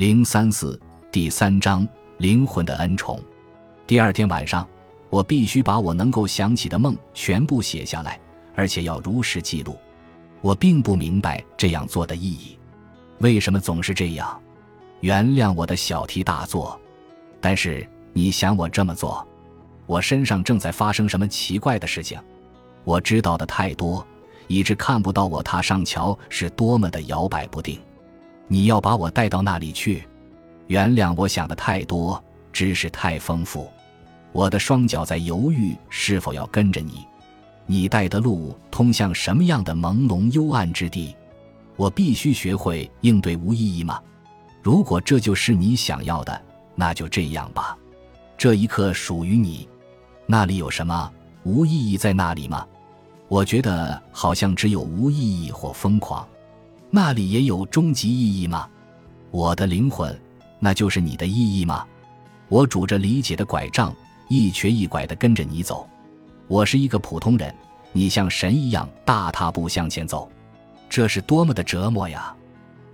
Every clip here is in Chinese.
零三四第三章灵魂的恩宠。第二天晚上，我必须把我能够想起的梦全部写下来，而且要如实记录。我并不明白这样做的意义，为什么总是这样？原谅我的小题大做，但是你想我这么做，我身上正在发生什么奇怪的事情？我知道的太多，以致看不到我踏上桥是多么的摇摆不定。你要把我带到那里去？原谅我想的太多，知识太丰富，我的双脚在犹豫是否要跟着你。你带的路通向什么样的朦胧幽暗之地？我必须学会应对无意义吗？如果这就是你想要的，那就这样吧。这一刻属于你。那里有什么无意义在那里吗？我觉得好像只有无意义或疯狂。那里也有终极意义吗？我的灵魂，那就是你的意义吗？我拄着理解的拐杖，一瘸一拐地跟着你走。我是一个普通人，你像神一样大踏步向前走，这是多么的折磨呀！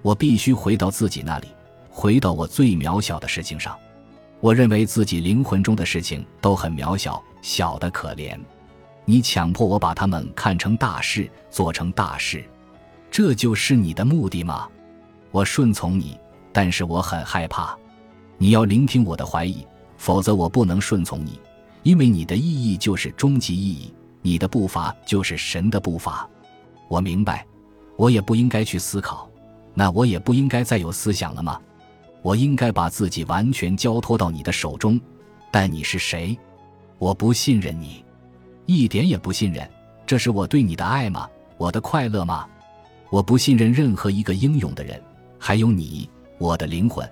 我必须回到自己那里，回到我最渺小的事情上。我认为自己灵魂中的事情都很渺小，小的可怜。你强迫我把它们看成大事，做成大事。这就是你的目的吗？我顺从你，但是我很害怕。你要聆听我的怀疑，否则我不能顺从你，因为你的意义就是终极意义，你的步伐就是神的步伐。我明白，我也不应该去思考，那我也不应该再有思想了吗？我应该把自己完全交托到你的手中，但你是谁？我不信任你，一点也不信任。这是我对你的爱吗？我的快乐吗？我不信任任何一个英勇的人，还有你，我的灵魂。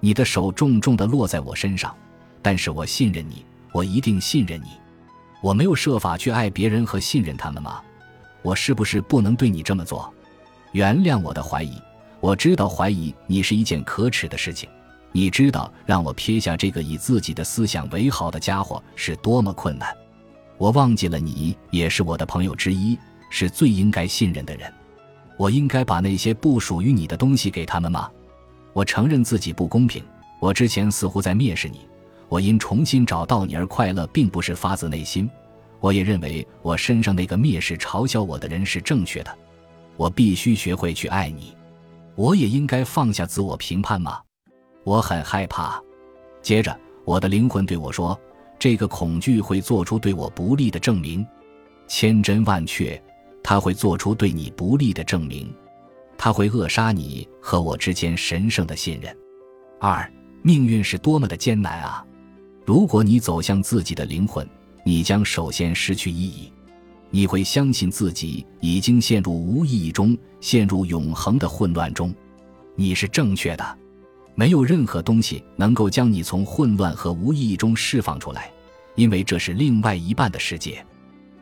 你的手重重地落在我身上，但是我信任你，我一定信任你。我没有设法去爱别人和信任他们吗？我是不是不能对你这么做？原谅我的怀疑，我知道怀疑你是一件可耻的事情。你知道让我撇下这个以自己的思想为豪的家伙是多么困难。我忘记了你也是我的朋友之一，是最应该信任的人。我应该把那些不属于你的东西给他们吗？我承认自己不公平。我之前似乎在蔑视你。我因重新找到你而快乐，并不是发自内心。我也认为我身上那个蔑视、嘲笑我的人是正确的。我必须学会去爱你。我也应该放下自我评判吗？我很害怕。接着，我的灵魂对我说：“这个恐惧会做出对我不利的证明，千真万确。”他会做出对你不利的证明，他会扼杀你和我之间神圣的信任。二，命运是多么的艰难啊！如果你走向自己的灵魂，你将首先失去意义。你会相信自己已经陷入无意义中，陷入永恒的混乱中。你是正确的，没有任何东西能够将你从混乱和无意义中释放出来，因为这是另外一半的世界。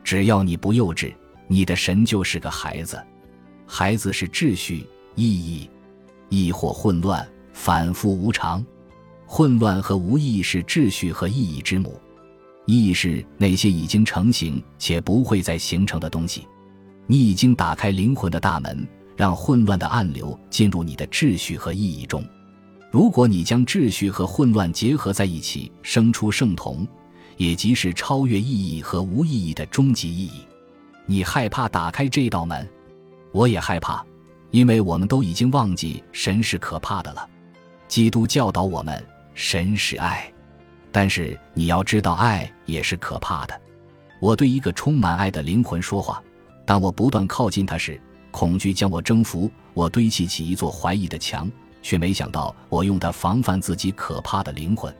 只要你不幼稚。你的神就是个孩子，孩子是秩序、意义，亦或混乱、反复无常。混乱和无意义是秩序和意义之母。意义是那些已经成型且不会再形成的东西。你已经打开灵魂的大门，让混乱的暗流进入你的秩序和意义中。如果你将秩序和混乱结合在一起，生出圣童，也即是超越意义和无意义的终极意义。你害怕打开这道门，我也害怕，因为我们都已经忘记神是可怕的了。基督教导我们，神是爱，但是你要知道，爱也是可怕的。我对一个充满爱的灵魂说话，当我不断靠近他时，恐惧将我征服，我堆砌起一座怀疑的墙，却没想到我用它防范自己可怕的灵魂。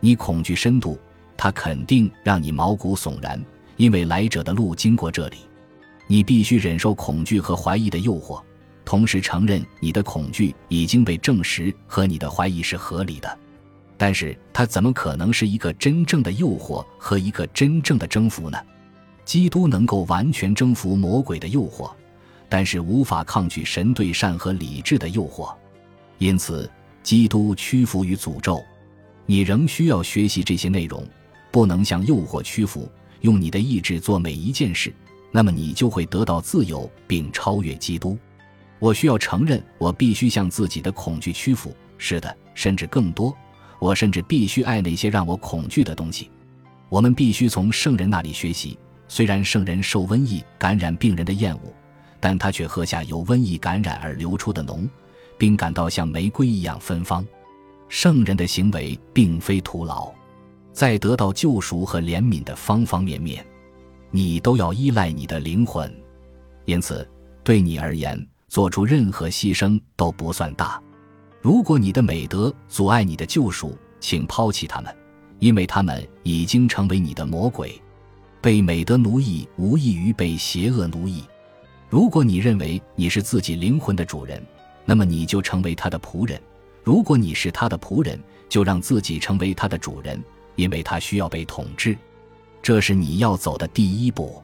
你恐惧深度，它肯定让你毛骨悚然。因为来者的路经过这里，你必须忍受恐惧和怀疑的诱惑，同时承认你的恐惧已经被证实和你的怀疑是合理的。但是，它怎么可能是一个真正的诱惑和一个真正的征服呢？基督能够完全征服魔鬼的诱惑，但是无法抗拒神对善和理智的诱惑。因此，基督屈服于诅咒。你仍需要学习这些内容，不能向诱惑屈服。用你的意志做每一件事，那么你就会得到自由并超越基督。我需要承认，我必须向自己的恐惧屈服，是的，甚至更多。我甚至必须爱那些让我恐惧的东西。我们必须从圣人那里学习。虽然圣人受瘟疫感染病人的厌恶，但他却喝下由瘟疫感染而流出的脓，并感到像玫瑰一样芬芳。圣人的行为并非徒劳，在得到救赎和怜悯的方方面面，你都要依赖你的灵魂。因此，对你而言，做出任何牺牲都不算大。如果你的美德阻碍你的救赎，请抛弃他们，因为他们已经成为你的魔鬼。被美德奴役无异于被邪恶奴役。如果你认为你是自己灵魂的主人，那么你就成为他的仆人；如果你是他的仆人，就让自己成为他的主人，因为他需要被统治。这是你要走的第一步。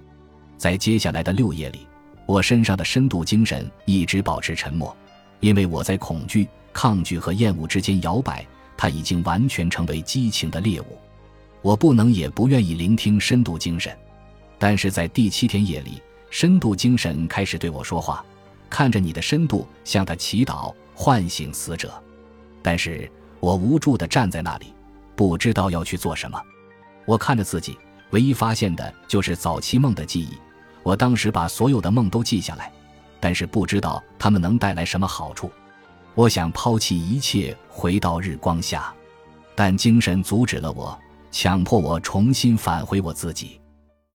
在接下来的六夜里，我身上的深度精神一直保持沉默，因为我在恐惧、抗拒和厌恶之间摇摆。它已经完全成为激情的猎物。我不能也不愿意聆听深度精神，但是在第七天夜里，深度精神开始对我说话，看着你的深度向他祈祷，唤醒死者。但是我无助地站在那里，不知道要去做什么。我看着自己，唯一发现的就是早期梦的记忆。我当时把所有的梦都记下来，但是不知道他们能带来什么好处。我想抛弃一切，回到日光下，但精神阻止了我。强迫我重新返回我自己。